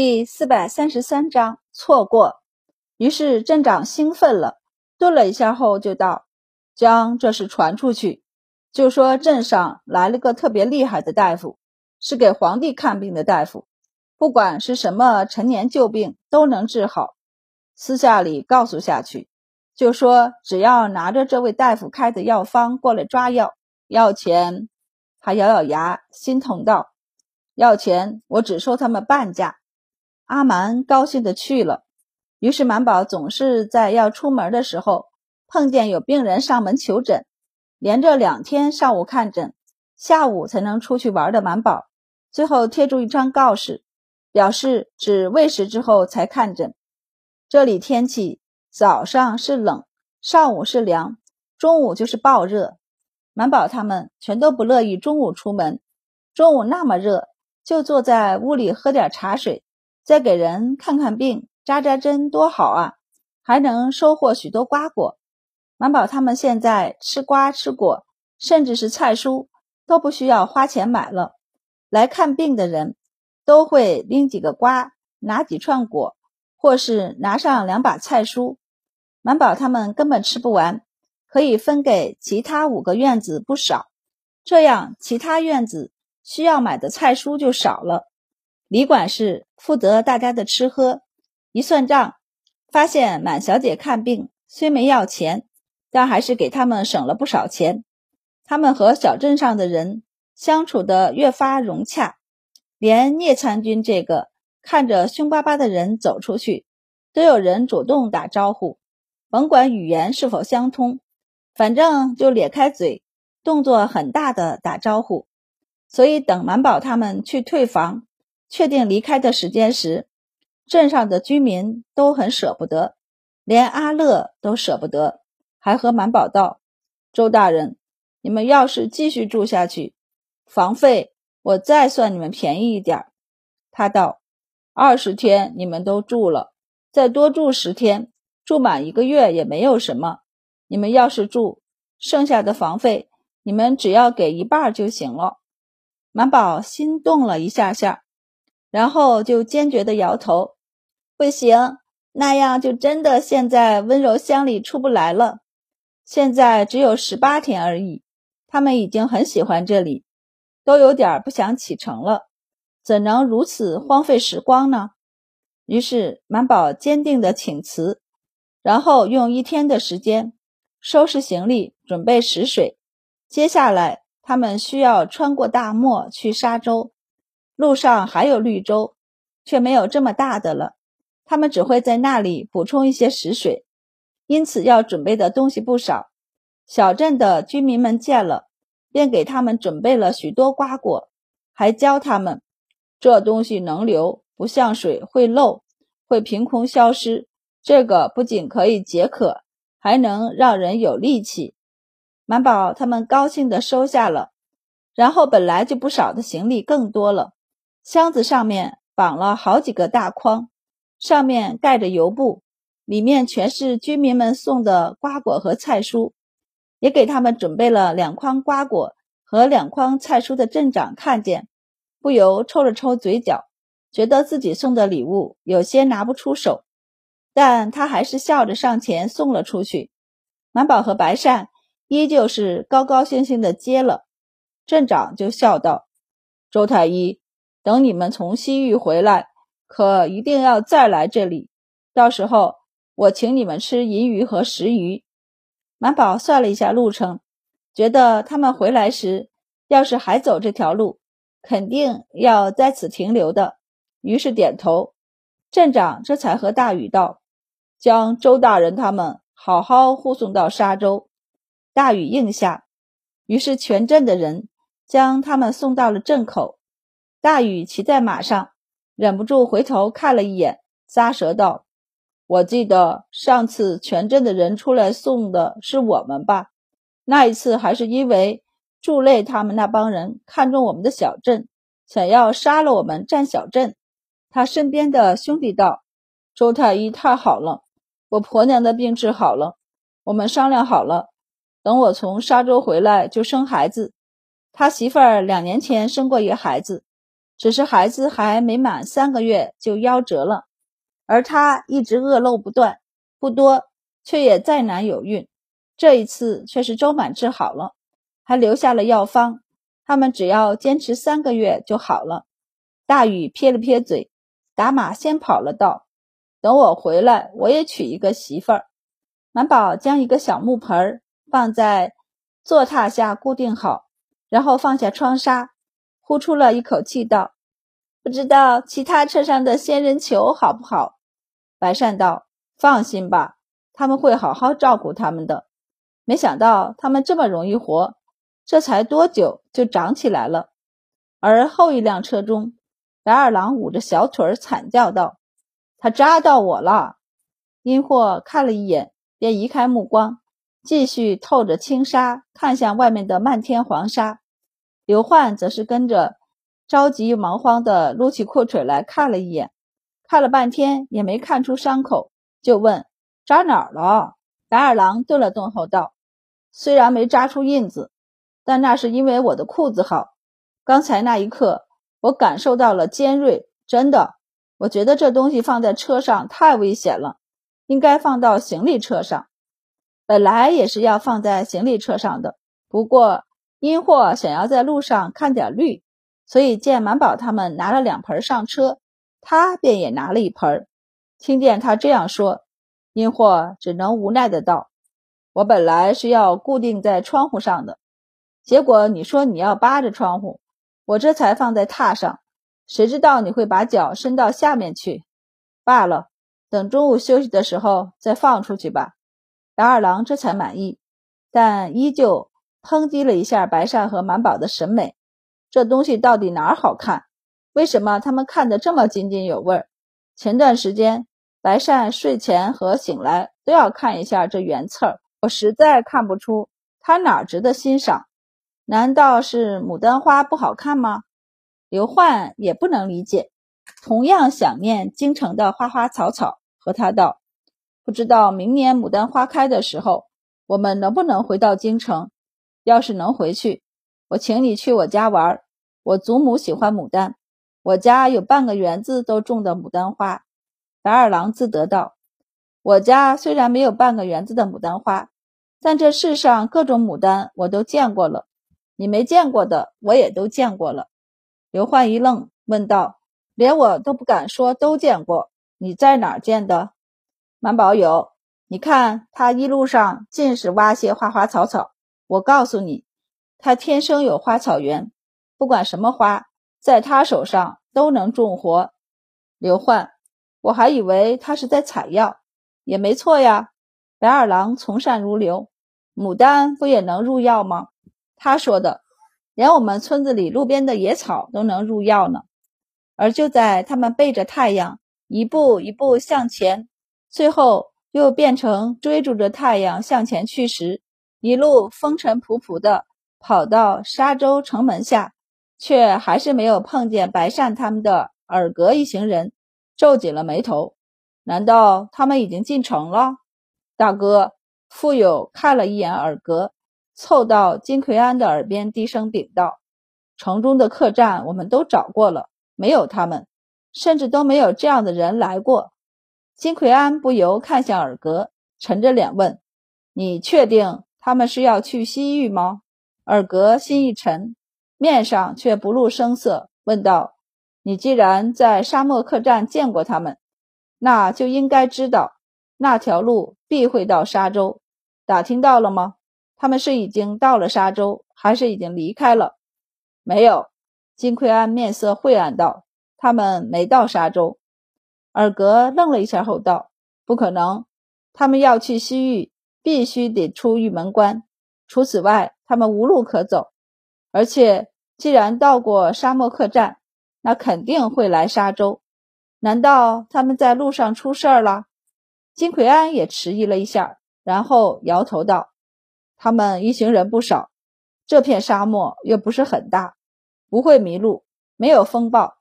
第四百三十三章错过。于是镇长兴奋了，顿了一下后就道：“将这事传出去，就说镇上来了个特别厉害的大夫，是给皇帝看病的大夫，不管是什么陈年旧病都能治好。私下里告诉下去，就说只要拿着这位大夫开的药方过来抓药，要钱。”他咬咬牙，心疼道。要钱，我只收他们半价。阿蛮高兴的去了。于是满宝总是在要出门的时候碰见有病人上门求诊，连着两天上午看诊，下午才能出去玩的满宝，最后贴出一张告示，表示只喂食之后才看诊。这里天气早上是冷，上午是凉，中午就是暴热。满宝他们全都不乐意中午出门，中午那么热。就坐在屋里喝点茶水，再给人看看病、扎扎针，多好啊！还能收获许多瓜果。满宝他们现在吃瓜吃果，甚至是菜蔬都不需要花钱买了。来看病的人都会拎几个瓜，拿几串果，或是拿上两把菜蔬。满宝他们根本吃不完，可以分给其他五个院子不少，这样其他院子。需要买的菜蔬就少了。李管事负责大家的吃喝，一算账，发现满小姐看病虽没要钱，但还是给他们省了不少钱。他们和小镇上的人相处的越发融洽，连聂参军这个看着凶巴巴的人走出去，都有人主动打招呼，甭管语言是否相通，反正就咧开嘴，动作很大的打招呼。所以，等满宝他们去退房、确定离开的时间时，镇上的居民都很舍不得，连阿乐都舍不得，还和满宝道：“周大人，你们要是继续住下去，房费我再算你们便宜一点。”他道：“二十天你们都住了，再多住十天，住满一个月也没有什么。你们要是住，剩下的房费你们只要给一半就行了。”满宝心动了一下下，然后就坚决的摇头：“不行，那样就真的现在温柔乡里出不来了。现在只有十八天而已，他们已经很喜欢这里，都有点不想启程了，怎能如此荒废时光呢？”于是满宝坚定的请辞，然后用一天的时间收拾行李，准备食水。接下来。他们需要穿过大漠去沙洲，路上还有绿洲，却没有这么大的了。他们只会在那里补充一些食水，因此要准备的东西不少。小镇的居民们见了，便给他们准备了许多瓜果，还教他们这东西能流，不像水会漏，会凭空消失。这个不仅可以解渴，还能让人有力气。满宝他们高兴地收下了，然后本来就不少的行李更多了，箱子上面绑了好几个大筐，上面盖着油布，里面全是居民们送的瓜果和菜蔬，也给他们准备了两筐瓜果和两筐菜蔬的镇长看见，不由抽了抽嘴角，觉得自己送的礼物有些拿不出手，但他还是笑着上前送了出去。满宝和白善。依旧是高高兴兴的接了，镇长就笑道：“周太医，等你们从西域回来，可一定要再来这里。到时候我请你们吃银鱼和石鱼。”满宝算了一下路程，觉得他们回来时要是还走这条路，肯定要在此停留的，于是点头。镇长这才和大禹道：“将周大人他们好好护送到沙洲。”大禹应下，于是全镇的人将他们送到了镇口。大禹骑在马上，忍不住回头看了一眼，咂舌道：“我记得上次全镇的人出来送的是我们吧？那一次还是因为祝类他们那帮人看中我们的小镇，想要杀了我们占小镇。”他身边的兄弟道：“周太医太好了，我婆娘的病治好了，我们商量好了。”等我从沙洲回来就生孩子，他媳妇儿两年前生过一个孩子，只是孩子还没满三个月就夭折了，而他一直恶漏不断，不多，却也再难有孕。这一次却是周满治好了，还留下了药方，他们只要坚持三个月就好了。大禹撇了撇嘴，打马先跑了，道：“等我回来，我也娶一个媳妇儿。”满宝将一个小木盆放在坐榻下固定好，然后放下窗纱。呼出了一口气，道：“不知道其他车上的仙人球好不好？”白善道：“放心吧，他们会好好照顾他们的。”没想到他们这么容易活，这才多久就长起来了。而后一辆车中，白二郎捂着小腿惨叫道：“他扎到我了！”阴货看了一眼，便移开目光，继续透着轻纱看向外面的漫天黄沙。刘焕则是跟着着急忙慌地撸起裤腿来看了一眼，看了半天也没看出伤口，就问：“扎哪儿了？”白二郎顿了顿后道：“虽然没扎出印子，但那是因为我的裤子好。刚才那一刻，我感受到了尖锐，真的。我觉得这东西放在车上太危险了，应该放到行李车上。本来也是要放在行李车上的，不过……”因祸想要在路上看点绿，所以见满宝他们拿了两盆上车，他便也拿了一盆。听见他这样说，因祸只能无奈的道：“我本来是要固定在窗户上的，结果你说你要扒着窗户，我这才放在榻上。谁知道你会把脚伸到下面去？罢了，等中午休息的时候再放出去吧。”白二郎这才满意，但依旧。抨击了一下白善和满宝的审美，这东西到底哪儿好看？为什么他们看得这么津津有味儿？前段时间白善睡前和醒来都要看一下这原册儿，我实在看不出他哪儿值得欣赏。难道是牡丹花不好看吗？刘焕也不能理解，同样想念京城的花花草草，和他道：“不知道明年牡丹花开的时候，我们能不能回到京城？”要是能回去，我请你去我家玩。我祖母喜欢牡丹，我家有半个园子都种的牡丹花。白二郎自得道：“我家虽然没有半个园子的牡丹花，但这世上各种牡丹我都见过了，你没见过的我也都见过了。”刘焕一愣，问道：“连我都不敢说都见过，你在哪儿见的？”满宝有，你看他一路上尽是挖些花花草草。我告诉你，他天生有花草缘，不管什么花，在他手上都能种活。刘焕，我还以为他是在采药，也没错呀。白二郎从善如流，牡丹不也能入药吗？他说的，连我们村子里路边的野草都能入药呢。而就在他们背着太阳一步一步向前，最后又变成追逐着太阳向前去时，一路风尘仆仆的跑到沙洲城门下，却还是没有碰见白善他们的尔格一行人，皱紧了眉头。难道他们已经进城了？大哥，富有看了一眼尔格，凑到金奎安的耳边低声禀道：“城中的客栈我们都找过了，没有他们，甚至都没有这样的人来过。”金奎安不由看向尔格，沉着脸问：“你确定？”他们是要去西域吗？尔格心一沉，面上却不露声色，问道：“你既然在沙漠客栈见过他们，那就应该知道那条路必会到沙洲。打听到了吗？他们是已经到了沙洲，还是已经离开了？”没有。金奎安面色晦暗道：“他们没到沙洲。”尔格愣了一下后道：“不可能，他们要去西域。”必须得出玉门关，除此外，他们无路可走。而且，既然到过沙漠客栈，那肯定会来沙洲。难道他们在路上出事儿了？金奎安也迟疑了一下，然后摇头道：“他们一行人不少，这片沙漠又不是很大，不会迷路，没有风暴。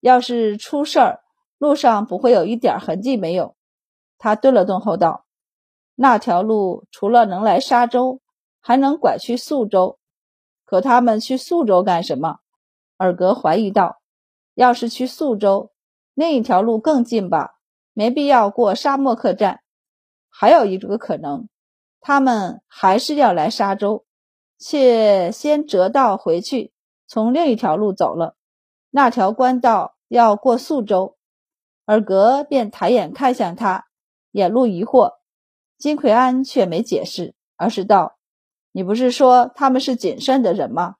要是出事儿，路上不会有一点痕迹没有。”他顿了顿后道。那条路除了能来沙洲，还能拐去宿州。可他们去宿州干什么？尔格怀疑道：“要是去宿州，另一条路更近吧，没必要过沙漠客栈。还有一个可能，他们还是要来沙州，却先折道回去，从另一条路走了。那条官道要过宿州。尔格便抬眼看向他，眼露疑惑。金奎安却没解释，而是道：“你不是说他们是谨慎的人吗？”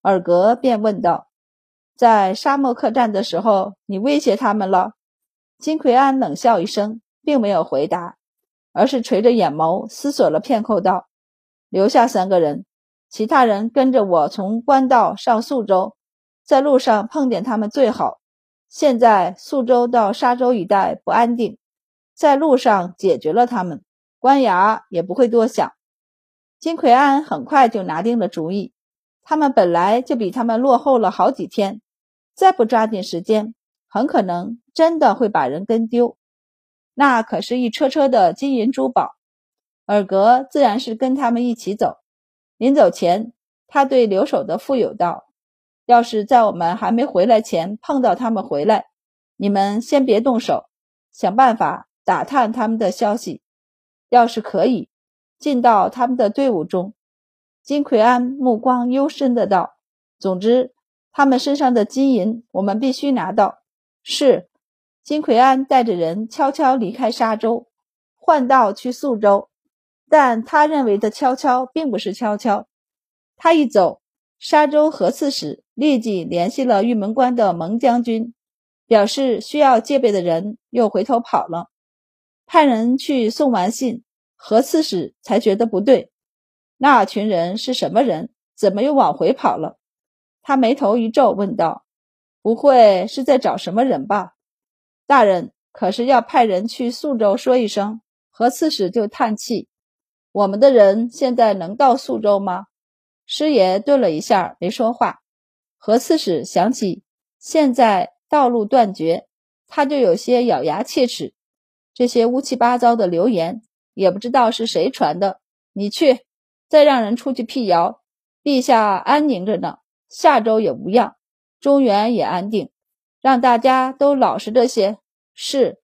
尔格便问道：“在沙漠客栈的时候，你威胁他们了？”金奎安冷笑一声，并没有回答，而是垂着眼眸思索了片刻，道：“留下三个人，其他人跟着我从官道上宿州，在路上碰见他们最好。”现在宿州到沙州一带不安定，在路上解决了他们，官衙也不会多想。金奎安很快就拿定了主意，他们本来就比他们落后了好几天，再不抓紧时间，很可能真的会把人跟丢。那可是一车车的金银珠宝，尔格自然是跟他们一起走。临走前，他对留守的富有道。要是在我们还没回来前碰到他们回来，你们先别动手，想办法打探他们的消息。要是可以进到他们的队伍中，金奎安目光幽深的道：“总之，他们身上的金银我们必须拿到。”是。金奎安带着人悄悄离开沙州，换道去宿州，但他认为的悄悄并不是悄悄。他一走。沙州河刺史立即联系了玉门关的蒙将军，表示需要戒备的人又回头跑了。派人去送完信，何刺史才觉得不对，那群人是什么人？怎么又往回跑了？他眉头一皱，问道：“不会是在找什么人吧？”大人可是要派人去宿州说一声。何刺史就叹气：“我们的人现在能到宿州吗？”师爷顿了一下，没说话。何刺史想起现在道路断绝，他就有些咬牙切齿。这些乌七八糟的流言，也不知道是谁传的。你去，再让人出去辟谣。陛下安宁着呢，下周也无恙，中原也安定，让大家都老实着些。是。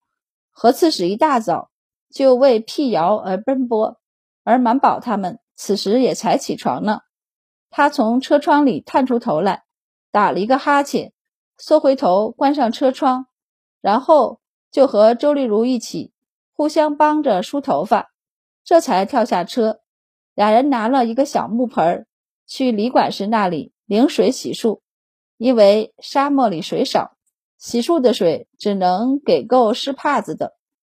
何刺史一大早就为辟谣而奔波，而满宝他们此时也才起床呢。他从车窗里探出头来，打了一个哈欠，缩回头关上车窗，然后就和周丽如一起互相帮着梳头发，这才跳下车。俩人拿了一个小木盆儿去李管事那里领水洗漱，因为沙漠里水少，洗漱的水只能给够湿帕子的，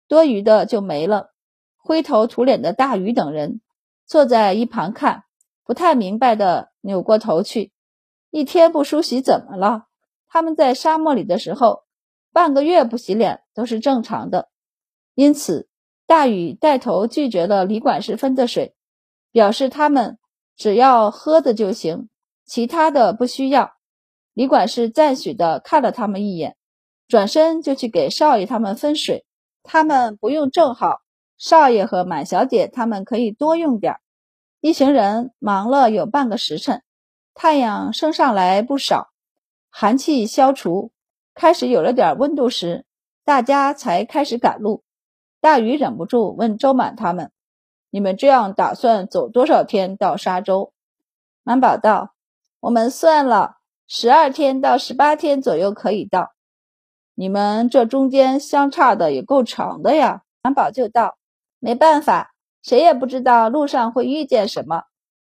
多余的就没了。灰头土脸的大禹等人坐在一旁看。不太明白的扭过头去，一天不梳洗怎么了？他们在沙漠里的时候，半个月不洗脸都是正常的。因此，大禹带头拒绝了李管事分的水，表示他们只要喝的就行，其他的不需要。李管事赞许的看了他们一眼，转身就去给少爷他们分水。他们不用正好，少爷和满小姐他们可以多用点。一行人忙了有半个时辰，太阳升上来不少，寒气消除，开始有了点温度时，大家才开始赶路。大禹忍不住问周满他们：“你们这样打算走多少天到沙洲？”满宝道：“我们算了，十二天到十八天左右可以到。你们这中间相差的也够长的呀。”满宝就道：“没办法。”谁也不知道路上会遇见什么。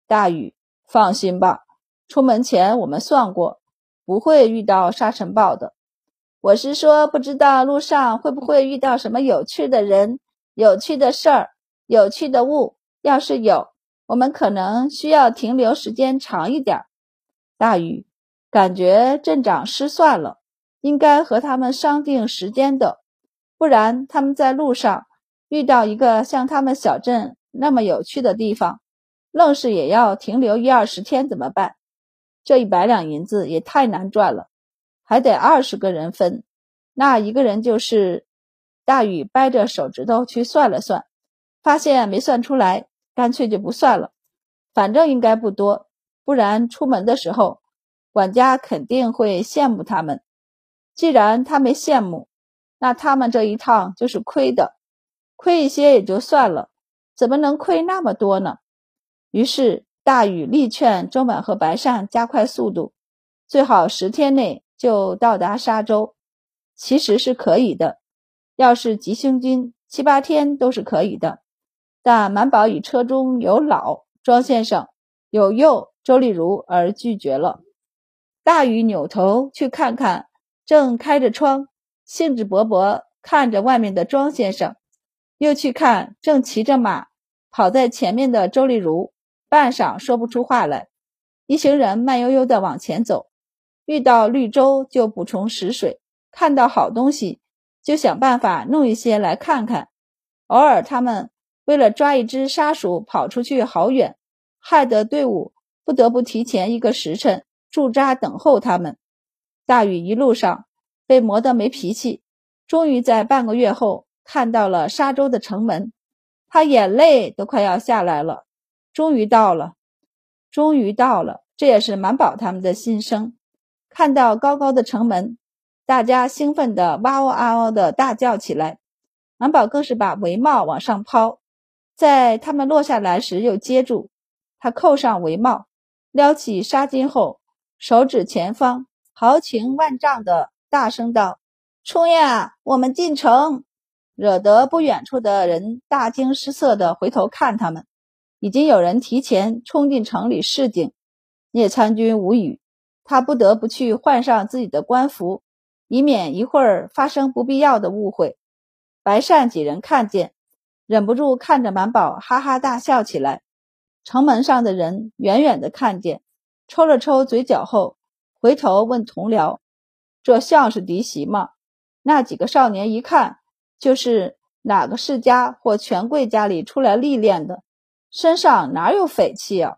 大禹，放心吧，出门前我们算过，不会遇到沙尘暴的。我是说，不知道路上会不会遇到什么有趣的人、有趣的事儿、有趣的物。要是有，我们可能需要停留时间长一点。大禹，感觉镇长失算了，应该和他们商定时间的，不然他们在路上。遇到一个像他们小镇那么有趣的地方，愣是也要停留一二十天，怎么办？这一百两银子也太难赚了，还得二十个人分，那一个人就是大禹。掰着手指头去算了算，发现没算出来，干脆就不算了，反正应该不多，不然出门的时候，管家肯定会羡慕他们。既然他没羡慕，那他们这一趟就是亏的。亏一些也就算了，怎么能亏那么多呢？于是大禹力劝周满和白善加快速度，最好十天内就到达沙洲。其实是可以的，要是急行军，七八天都是可以的。但满宝与车中有老庄先生，有幼周丽如而拒绝了。大禹扭头去看看，正开着窗，兴致勃勃看着外面的庄先生。又去看正骑着马跑在前面的周丽如，半晌说不出话来。一行人慢悠悠地往前走，遇到绿洲就补充食水，看到好东西就想办法弄一些来看看。偶尔他们为了抓一只沙鼠跑出去好远，害得队伍不得不提前一个时辰驻扎等候他们。大禹一路上被磨得没脾气，终于在半个月后。看到了沙洲的城门，他眼泪都快要下来了。终于到了，终于到了，这也是满宝他们的心声。看到高高的城门，大家兴奋的哇哇啊哦的大叫起来。满宝更是把帷帽往上抛，在他们落下来时又接住。他扣上帷帽，撩起纱巾后，手指前方，豪情万丈的大声道：“冲呀，我们进城！”惹得不远处的人大惊失色的回头看他们，已经有人提前冲进城里示警。聂参军无语，他不得不去换上自己的官服，以免一会儿发生不必要的误会。白善几人看见，忍不住看着满宝哈哈大笑起来。城门上的人远远的看见，抽了抽嘴角后，回头问同僚：“这像是嫡媳吗？”那几个少年一看。就是哪个世家或权贵家里出来历练的，身上哪有匪气啊？